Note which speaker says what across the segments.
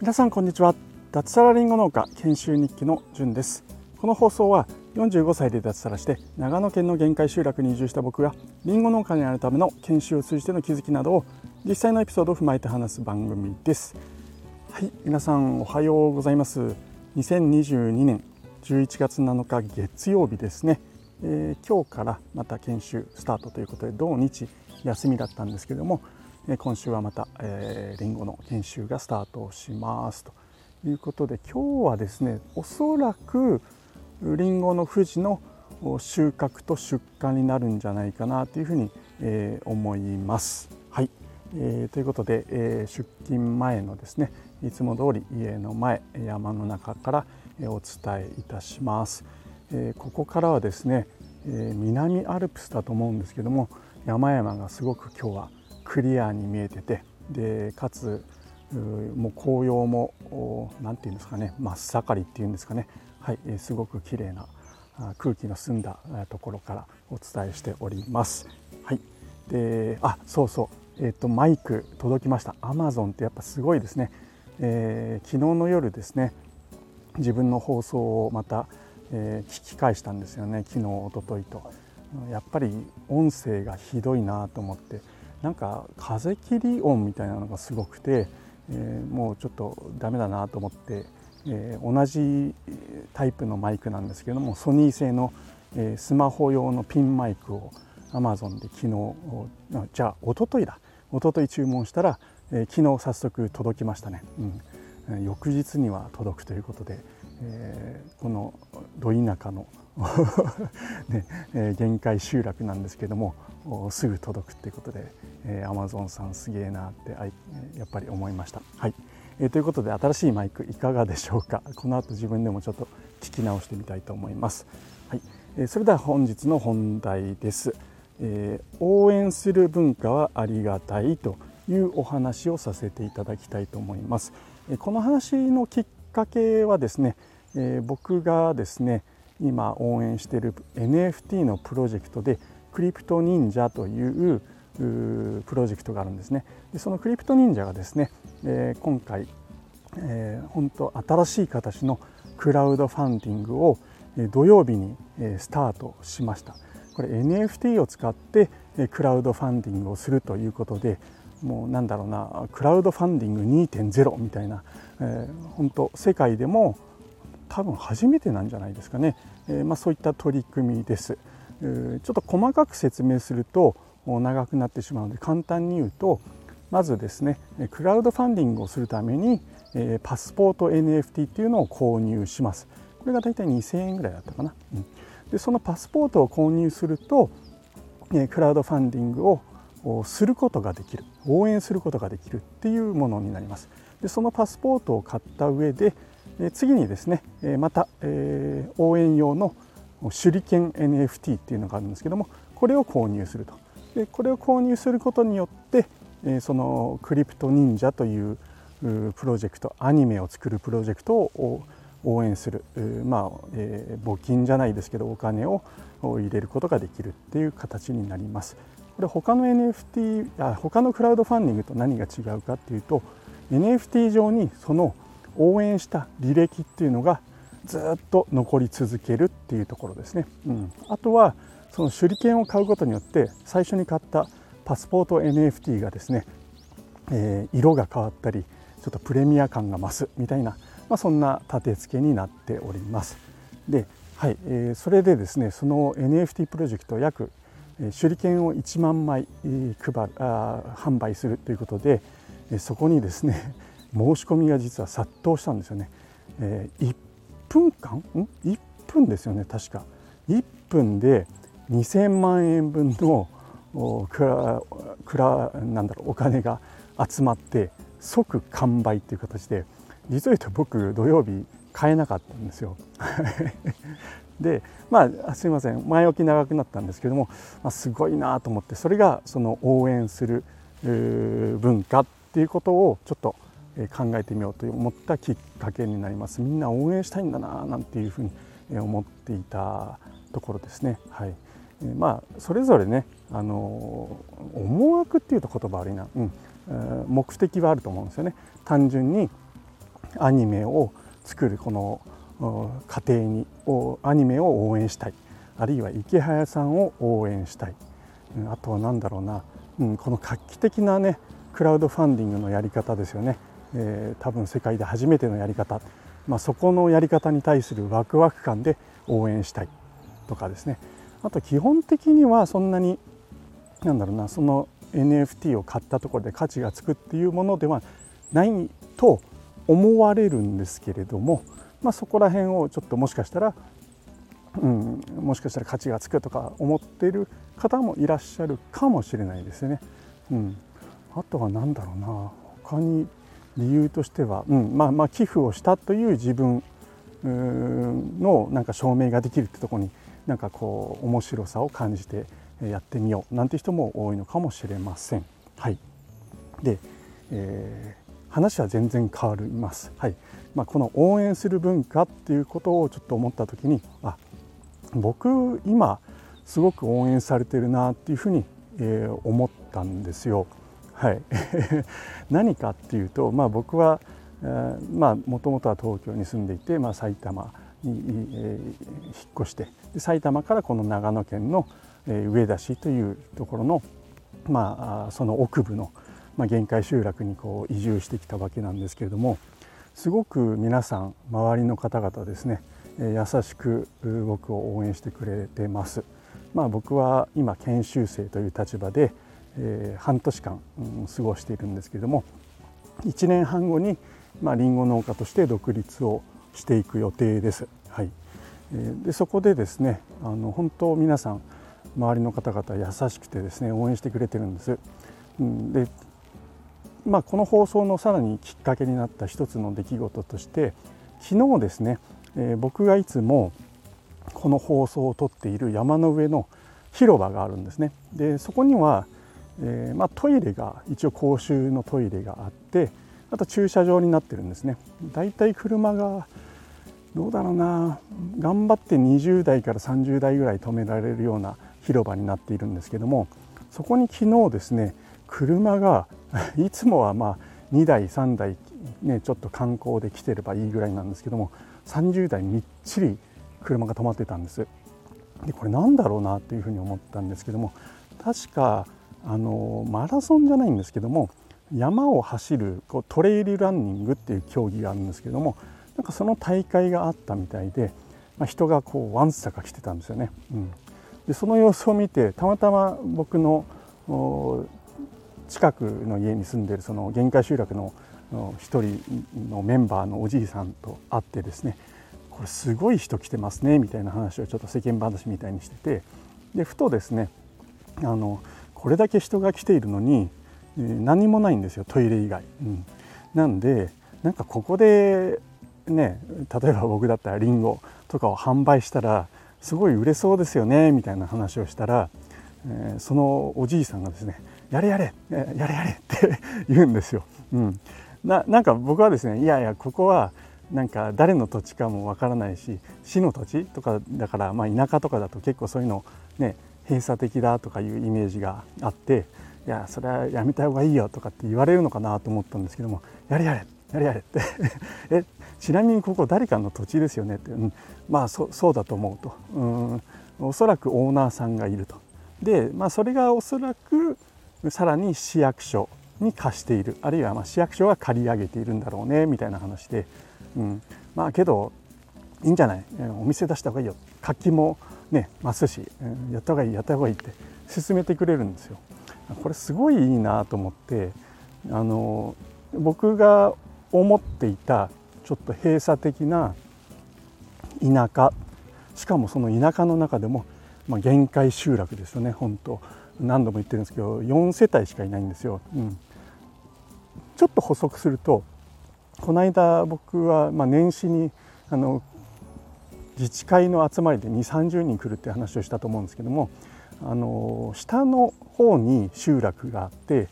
Speaker 1: 皆さんこんにちは。脱サラリンゴ農家研修日記のじゅんです。この放送は45歳で脱サラして長野県の限界集落に移住した僕がりんご農家になるための研修を通じての気づきなどを実際のエピソードを踏まえて話す番組です。はい皆さんおはようございます。2022年11月7日月曜日ですね、えー、今日からまた研修スタートということで土日休みだったんですけども今週はまた、えー、リンゴの研修がスタートしますということで今日はですねおそらくりんごの富士の収穫と出荷になるんじゃないかなというふうに、え、思います。はい、えー、ということで、えー、出勤前のですねいつも通り家の前山の中からお伝えいたします。え、ここからはですね、え、南アルプスだと思うんですけども山々がすごく今日はクリアに見えててでかつもう紅葉も何て言うんですかね真っ盛りっていうんですかねはいすごく綺麗な空気の澄んだところからお伝えしております。はい、であそうそうえっ、ー、とマイク届きました。アマゾンってやっぱすごいですね。えー、昨日の夜ですね自分の放送をまた、えー、聞き返したんですよね昨日おとといと。やっぱり音声がひどいなと思ってなんか風切り音みたいなのがすごくて、えー、もうちょっとダメだなと思って、えー、同じタイプのマイクなんですけどもソニー製の、えー、スマホ用のピンマイクを Amazon で昨日じゃあおとといだ。おととい注文したら、えー、昨日早速届きましたね、うん、翌日には届くということで、え、このど田舎の ねえー、限界集落なんですけどもすぐ届くっていうことで、えー、Amazon さんすげえなってやっぱり思いました。はいえー、ということで新しいマイクいかがでしょうか？この後自分でもちょっと聞き直してみたいと思います。はいえー、それでは本日の本題です、えー、応援する文化はありがたいというお話をさせていただきたいと思います。えー、この話のきっかけはですね、えー、僕がですね今応援している NFT のプロジェクトでクリプト忍者というプロジェクトがあるんですね。でそのクリプト忍者がですね、えー、今回、えー、本当新しい形のクラウドファンディングを土曜日にスタートしました。これ NFT を使ってクラウドファンディングをするということでもうなんだろうなクラウドファンディング2.0みたいな、えー、本当世界でも多分初めてなんじゃないですかね、え、まあ、そういった取り組みです、ちょっと細かく説明すると長くなってしまうので簡単に言うとまずですねクラウドファンディングをするために、え、パスポート NFT っていうのを購入します。これがだいたい2000円ぐらいだったかな、うん、でそのパスポートを購入すると、えクラウドファンディングをすることができる。応援することができるっていうものになります。でそのパスポートを買った上で、次にですねまたえ応援用の手裏剣 NFT っていうのがあるんですけどもこれを購入するとでこれを購入することによってそのクリプト忍者というプロジェクトアニメを作るプロジェクトを応援するまあ、えー、募金じゃないですけどお金を入れることができるっていう形になります。これ他の NFT あ他のクラウドファンディングと何が違うかっていうと NFT 上にその応援した履歴っていうのがずっと残り続けるっていうところですね。うん、あとはその手裏剣を買うことによって最初に買ったパスポート NFT がですね、えー、色が変わったりちょっとプレミア感が増すみたいな、まあ、そんな立て付けになっております。で、はいえー、それでですねその NFT プロジェクト約手裏剣を1万枚配るあ販売するということでそこにですね申し込みが実は殺到したんですよね。えー、1分間ん1分ですよね確か1分で2000万円分のクラクラなんだろうお金が集まって即完売っていう形で実を言うと僕土曜日買えなかったんですよ。でまあすいません前置き長くなったんですけども、まあ、すごいなと思ってそれがその応援する文化っていうことをちょっと考えてみようと思ったきっかけになります。みんな応援したいんだななんていうふうに思っていたところですね。はい、まあそれぞれね、あの思惑っていうと言葉悪いな、うん、目的はあると思うんですよね。単純にアニメを作るこの過程にアニメを応援したい。あるいは池早さんを応援したい。あとは何だろうな、うん、この画期的なねクラウドファンディングのやり方ですよね、えー、多分世界で初めてのやり方、まあ、そこのやり方に対するワクワク感で応援したいとかですね。あと基本的にはそんなになんだろうなその NFT を買ったところで価値がつくっていうものではないと思われるんですけれども、まあ、そこら辺をちょっともしかしたら、うん、もしかしたら価値がつくとか思っている方もいらっしゃるかもしれないですよね。うん、あとは何だろうな他に理由としては、うんまあ、まあ寄付をしたという自分のなんか証明ができるってとこになんかこう面白さを感じてやってみようなんて人も多いのかもしれません。はい、で、えー、話は全然変わります。はいまあ、この応援する文化っていうことをちょっと思った時にあ僕今すごく応援されてるなっていうふうに、え、思ったんですよ。はい、何かっていうと、まあ、僕はもともとは東京に住んでいて、まあ、埼玉に、えー、引っ越してで埼玉からこの長野県の、えー、上田市というところの、まあ、その奥部の、まあ、限界集落にこう移住してきたわけなんですけれどもすごく皆さん周りの方々ですねえ優しく僕を応援してくれてます。まあ、僕は今研修生という立場で、えー、半年間、うん、過ごしているんですけれども1年半後に、まあ、リンゴ農家として独立をしていく予定です。はい、でそこでですねあの本当皆さん周りの方々優しくてですね応援してくれてるんです。うんでまあ、この放送のさらにきっかけになった一つの出来事として昨日ですね、えー、僕がいつもこの放送を撮っている山の上の広場があるんですね。でそこには、えー、まあ、トイレが一応公衆のトイレがあってあと駐車場になってるんですね。だいたい車がどうだろうな頑張って20代から30代ぐらい止められるような広場になっているんですけどもそこに昨日ですね車が いつもはまあ2台3台ねちょっと観光で来てればいいぐらいなんですけども30台みっちり車が止まってたんですでこれなんだろうなっていうふうに思ったんですけども確かあのマラソンじゃないんですけども山を走るこうトレイルランニングっていう競技があるんですけどもなんかその大会があったみたいで、まあ、人がこうわんさか来てたんですよね。うん、でその様子を見てたまたま僕の近くの家に住んでるその限界集落の一人のメンバーのおじいさんと会ってですねこれすごい人来てますねみたいな話をちょっと世間話みたいにしててでふとですねあのこれだけ人が来ているのに、え、何もないんですよトイレ以外。うん、なんでなんかここでね例えば僕だったらリンゴとかを販売したらすごい売れそうですよねみたいな話をしたら、えー、そのおじいさんがですねやれやれやれやれって 言うんですよ。うん、ななんか僕はですねいやいやここはなんか誰の土地かもわからないし市の土地とかだから、まあ、田舎とかだと結構そういうのね閉鎖的だとかいうイメージがあっていやそれはやめた方がいいよとかって言われるのかなと思ったんですけどもやれやれやれやれって。えちなみにここ誰かの土地ですよねって、うん、まあそうだと思うと。うん。おそらくオーナーさんがいると。で、まあ、それがおそらくさらに市役所に貸している。あるいはま市役所が借り上げているんだろうねみたいな話で、うん、まあけどいいんじゃない？お店出した方がいいよ。活気もね増すし、やった方がいいやった方がいいって勧めてくれるんですよ。これすごいいいなと思ってあの僕が思っていたちょっと閉鎖的な田舎しかもその田舎の中でも、まあ、限界集落ですよね本当何度も言ってるんですけど4世帯しかいないんですよ。うん、ちょっと補足するとこの間僕はまあ年始にあの自治会の集まりで2 3 0人来るって話をしたと思うんですけどもあの下の方に集落があって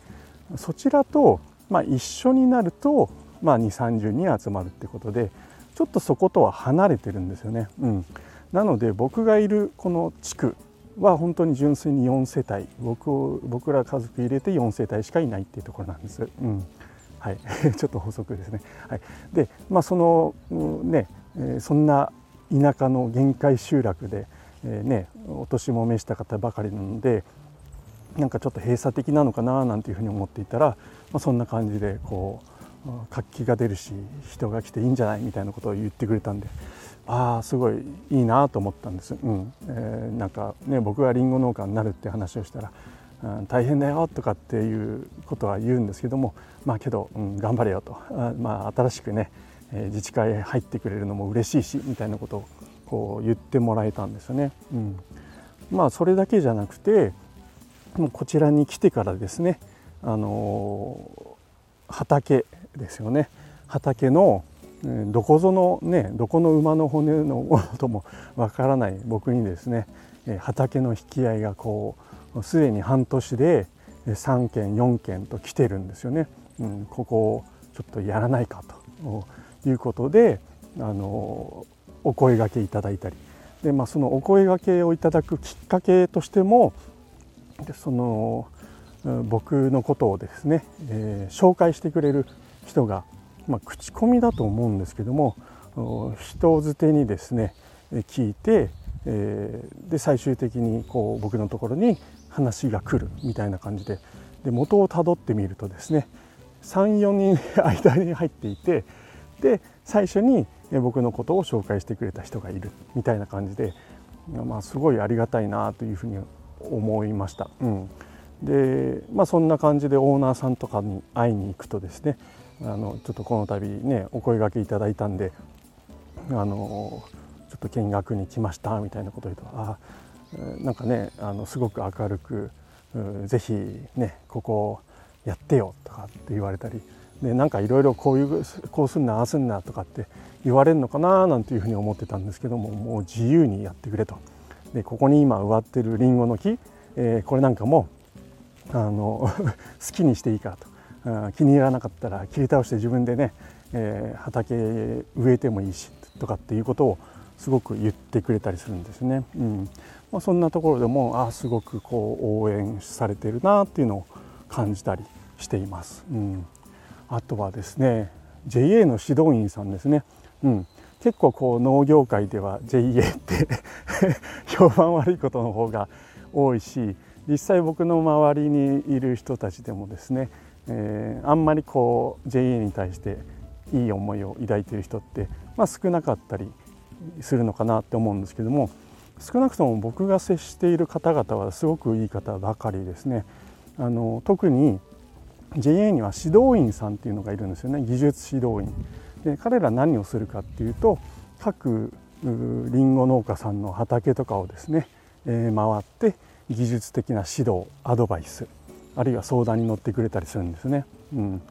Speaker 1: そちらと、まあ、一緒になると、まあ、2 3 0人集まるってことでちょっとそことは離れてるんですよね。うん、なので僕がいるこの地区は本当に純粋に4世帯僕僕ら家族入れて4世帯しかいないっていうところなんです。うんはい、ちょっと補足ですね。はい、で、まあ、その、ね、えそんな田舎の限界集落で、えー、ね、お年も召した方ばかりなのでなんかちょっと閉鎖的なのかななんていうふうに思っていたら、まあ、そんな感じでこう活気が出るし人が来ていいんじゃないみたいなことを言ってくれたんでああすごいいいなと思ったんです、うん。えー、なんかね僕がりんご農家になるって話をしたら、大変だよとかっていうことは言うんですけどもまあけど、うん、頑張れよと、まあ、新しくね自治会入ってくれるのも嬉しいしみたいなことをこう言ってもらえたんですよね。うん、まあそれだけじゃなくてもうこちらに来てからですね、あの畑ですよね畑のどこぞのねどこの馬の骨のこともわからない僕にですね畑の引き合いがこうすでに半年で3件4件と来てるんですよね。うん、ここをちょっとやらないかということであのお声がけいただいたり。で、まあ、そのお声がけをいただくきっかけとしてもでその僕のことをですね、えー、紹介してくれる人が、まあ、口コミだと思うんですけども人づてにですね聞いて、えー、で最終的にこう僕のところに話が来るみたいな感じでで元をたどってみるとですね34人 間に入っていてで最初に僕のことを紹介してくれた人がいるみたいな感じで、まあ、すごいありがたいなというふうに思いました。うんでまあ、そんな感じでオーナーさんとかに会いに行くとですねあのちょっとこの度ねお声がけいただいたんであのちょっと見学に来ましたみたいなことを言うとあなんかねあのすごく明るくぜひねここやってよとかって言われたりでなんかいろいろこういうこうすんなああすんなとかって言われるのかななんていうふうに思ってたんですけどももう自由にやってくれとでここに今植わってるりんごの木、えー、これなんかもあの 好きにしていいからと気に入らなかったら切り倒して自分でね、えー、畑植えてもいいしとかっていうことをすごく言ってくれたりするんですね。うんまあ、そんなところでもあすごくこう応援されてるなっていうのを感じたりしています。うん、あとはですね JA の指導員さんですね。うん、結構こう農業界では JA って 評判悪いことの方が多いし実際僕の周りにいる人たちでもですね、えー、あんまりこう JA に対していい思いを抱いている人って、まあ、少なかったりするのかなって思うんですけども少なくとも僕が接している方々はすごくいい方ばかりですね。あの特に JA には指導員さんっていうのがいるんですよね技術指導員。で彼ら何をするかっていうと各りんご農家さんの畑とかをですね、えー、回って技術的な指導アドバイスあるいは相談に乗ってくれたりするんですね。うん、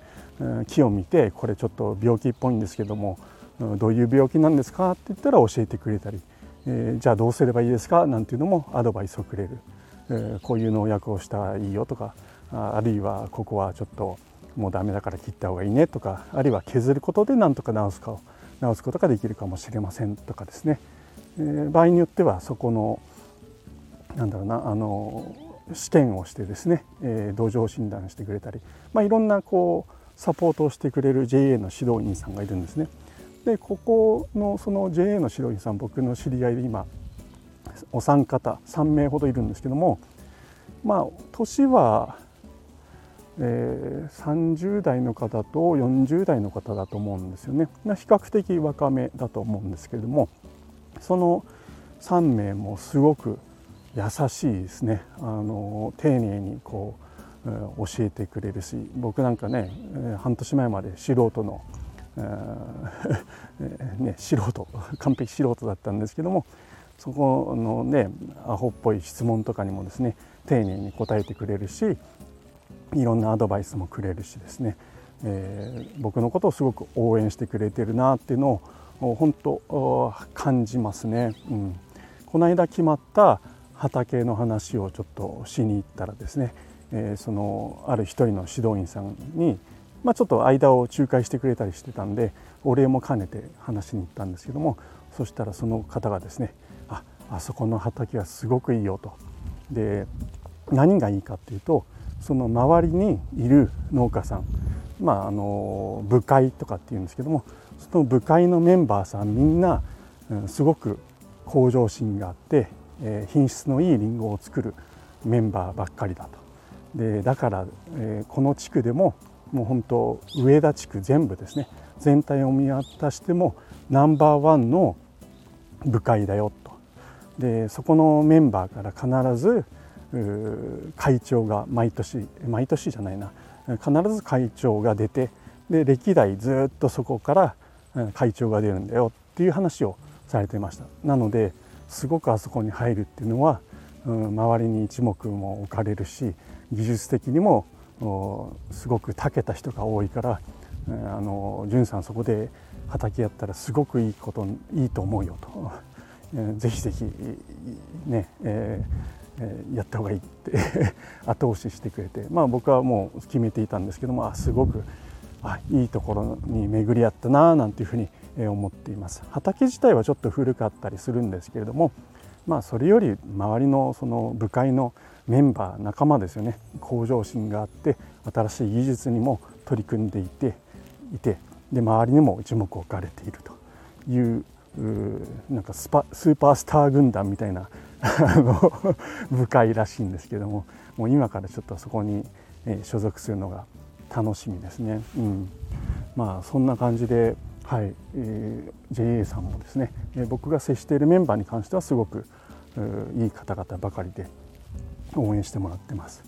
Speaker 1: 木を見てこれちょっと病気っぽいんですけどもどういう病気なんですかって言ったら教えてくれたり、えー、じゃあどうすればいいですかなんていうのもアドバイスをくれる、えー、こういう農薬をしたらいいよとかあるいはここはちょっともうダメだから切った方がいいねとかあるいは削ることでなんとか治すかを治すことができるかもしれませんとかですね、えー、場合によってはそこのなんだろうなあの試験をしてですね、えー、土壌診断してくれたり、まあ、いろんなこうサポートをしてくれる JA の指導員さんがいるんですね。でここのその JA の指導員さん僕の知り合いで今お三方3名ほどいるんですけどもまあ年はえー、30代の方と40代の方だと思うんですよね。比較的若めだと思うんですけれどもその3名もすごく優しいですね。あの丁寧にこう、えー、教えてくれるし僕なんかね、えー、半年前まで素人の、えー ね、素人完璧素人だったんですけどもそこのねアホっぽい質問とかにもですね丁寧に答えてくれるしいろんなアドバイスもくれるしですね、えー、僕のことをすごく応援してくれてるなっていうのを本当感じますね、うん、この間決まった畑の話をちょっとしに行ったらですね、えー、そのある一人の指導員さんに、まあ、ちょっと間を仲介してくれたりしてたんでお礼も兼ねて話しに行ったんですけどもそしたらその方がですねああそこの畑はすごくいいよと。で何がいいかっていうとその周りにいる農家さんまああの部会とかっていうんですけどもその部会のメンバーさんみんな、うん、すごく向上心があって、えー、品質のいいりんごを作るメンバーばっかりだと。でだから、えー、この地区でももう本当上田地区全部ですね全体を見渡してもナンバーワンの部会だよと。でそこのメンバーから必ず会長が毎年毎年じゃないな。必ず会長が出てで歴代ずっとそこから会長が出るんだよっていう話をされてました。なのですごくあそこに入るっていうのは、うん、周りに一目も置かれるし技術的にもすごく長けた人が多いからあの潤さんそこで畑やったらすごくいいこといいと思うよと、えー、ぜひぜひね、えーえー、やった方がいいって 後押ししてくれてまあ僕はもう決めていたんですけどもあすごくあいいところに巡り合ったななんていうふうに思っています。畑自体はちょっと古かったりするんですけれどもまあそれより周りのその部会のメンバー仲間ですよね向上心があって新しい技術にも取り組んでいていてで周りにも一目置かれているというなんかスパスーパースター軍団みたいな 部会らしいんですけどももう今からちょっとそこに所属するのが楽しみですね。うん、まあそんな感じで、はいえー、JA さんもですね、え僕が接しているメンバーに関してはすごくいい方々ばかりで応援してもらってます。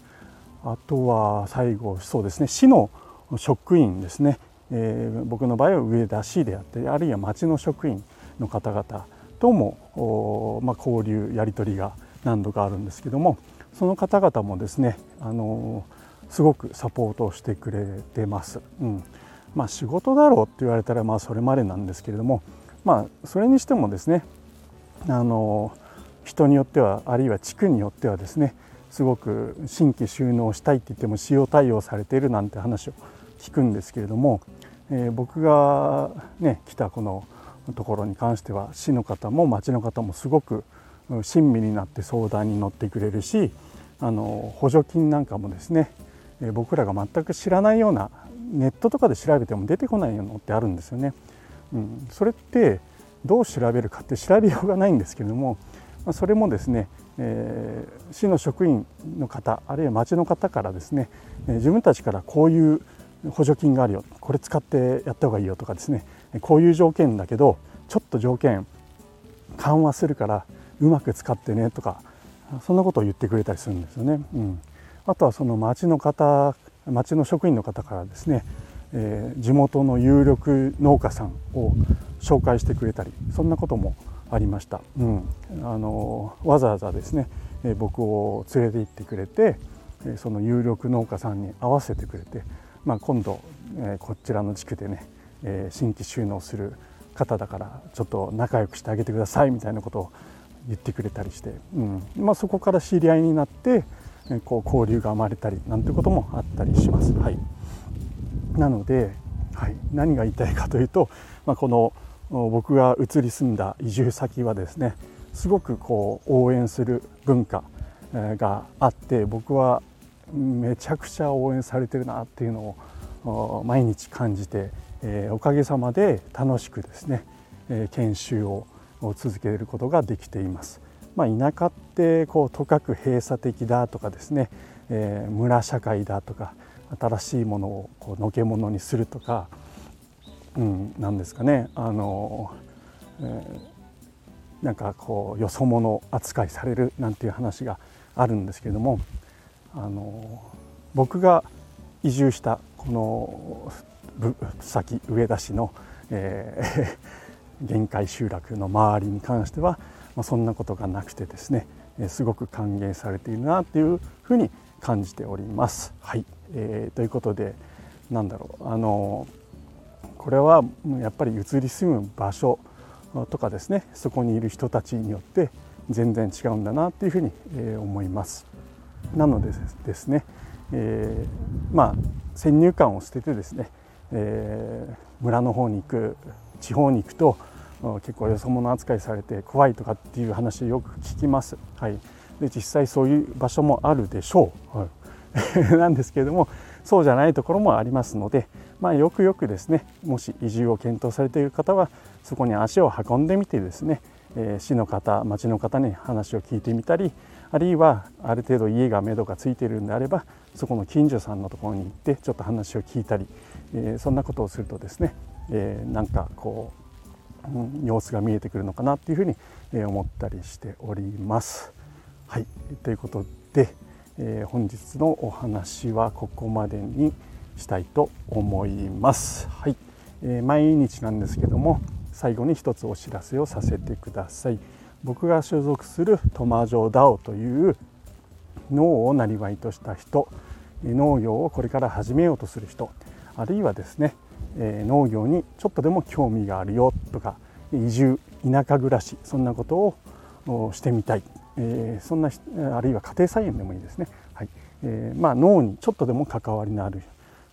Speaker 1: あとは最後そうですね市の職員ですね、えー、僕の場合は上田市であったりあるいは町の職員の方々とも、まあ、交流やり取りが何度かあるんですけどもその方々もですねあのすごくサポートをしてくれてます。うんまあ、仕事だろうって言われたらまあそれまでなんですけれども、まあ、それにしてもですねあの人によってはあるいは地区によってはですねすごく新規収納したいって言っても使用対応されているなんて話を聞くんですけれども、えー、僕がね来たこのところに関しては市の方も町の方もすごく親身になって相談に乗ってくれるしあの補助金なんかもですね僕らが全く知らないようなネットとかで調べても出てこないのってあるんですよね。うん、それってどう調べるかって調べようがないんですけれどもそれもですね、えー、市の職員の方あるいは町の方からですね自分たちからこういう補助金があるよ。これ使ってやった方がいいよとかですね。こういう条件だけどちょっと条件緩和するからうまく使ってねとかそんなことを言ってくれたりするんですよね。うん、あとはその町の方町の職員の方からですね、えー、地元の有力農家さんを紹介してくれたりそんなこともありました、うん、あのわざわざですね、え、僕を連れて行ってくれて、その有力農家さんに合わせてくれて、まあ、今度、えー、こちらの地区でね、えー、新規収納する方だからちょっと仲良くしてあげてくださいみたいなことを言ってくれたりして、うん。まあ、そこから知り合いになってえこう交流が生まれたりなんてこともあったりします。はい、なので、はい、何が言いたいかというと、まあ、この僕が移り住んだ移住先はですねすごくこう応援する文化があって僕はめちゃくちゃ応援されてるなっていうのを毎日感じて、えー、おかげさまで楽しくですね、えー、研修を続けることができています。まあ、田舎ってこうとかく閉鎖的だとかですね、えー、村社会だとか新しいものをこうのけものにするとか、うん、なんですかねあの、えー、なんかこうよそ者扱いされるなんていう話があるんですけれどもあの僕が移住したこの先上田市の、えー、限界集落の周りに関してはまあ、そんなことがなくてですねすごく歓迎されているなというふうに感じております。はい、えー、ということでなんだろうあのこれはやっぱり移り住む場所とかですねそこにいる人たちによって全然違うんだなというふうに思います。なのでですね、えー、まあ先入観を捨ててですね、えー、村の方に行く地方に行くと結構よそ者扱いされて怖いとかっていう話よく聞きます。はい、で実際そういう場所もあるでしょう、はい、なんですけれどもそうじゃないところもありますので、まあ、よくよくですねもし移住を検討されている方はそこに足を運んでみてですね、えー、市の方町の方に話を聞いてみたりあるいはある程度家が目処がついているんであればそこの近所さんのところに行ってちょっと話を聞いたり、えー、そんなことをするとですね、えー、なんかこう、うん、様子が見えてくるのかなっていうふうに思ったりしております。はいということで、えー、本日のお話はここまでにしたいと思います。はい、えー、毎日なんですけども最後に一つお知らせをさせてください。僕が所属するトマジョダオという脳をなりわいとした人農業をこれから始めようとする人あるいはですね、農業にちょっとでも興味があるよとか移住田舎暮らしそんなことをしてみたい、え、そんなあるいは家庭菜園でもいいですね、はい。え、まあ、脳にちょっとでも関わりのある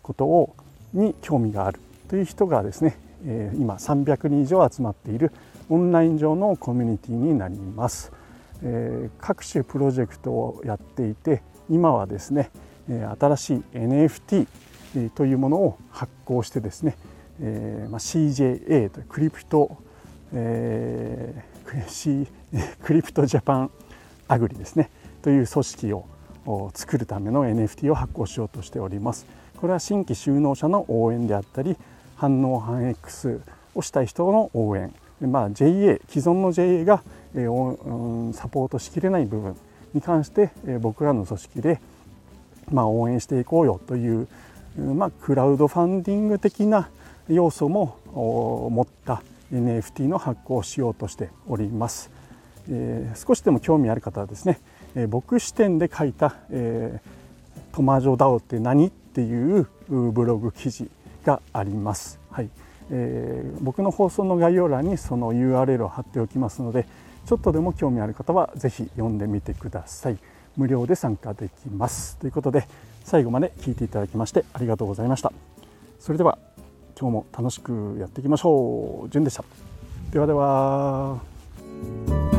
Speaker 1: ことをに興味があるという人がですね、え、今300人以上集まっているオンライン上のコミュニティになります、え、各種プロジェクトをやっていて今はですね新しい NFT というものを発行してですね、えまあ、CJA というクリプト、え ー、クリプトジャパンアグリですねという組織を作るための NFT を発行しようとしております。これは新規就農者の応援であったり反応反 X をしたい人の応援。まあ、JA 既存の JA が、えー、サポートしきれない部分に関して、えー、僕らの組織で、まあ、応援していこうよという、まあ、クラウドファンディング的な要素も持った NFT の発行をしようとしております。えー、少しでも興味ある方はですね、えー、僕視点で書いた、えー、トマジョダオって何っていうブログ記事があります。はいえー、僕の放送の概要欄にその URL を貼っておきますのでちょっとでも興味ある方は是非読んでみてください。無料で参加できます。ということで最後まで聞いていただきましてありがとうございました。それでは今日も楽しくやっていきましょう。じゅんでした。ではでは。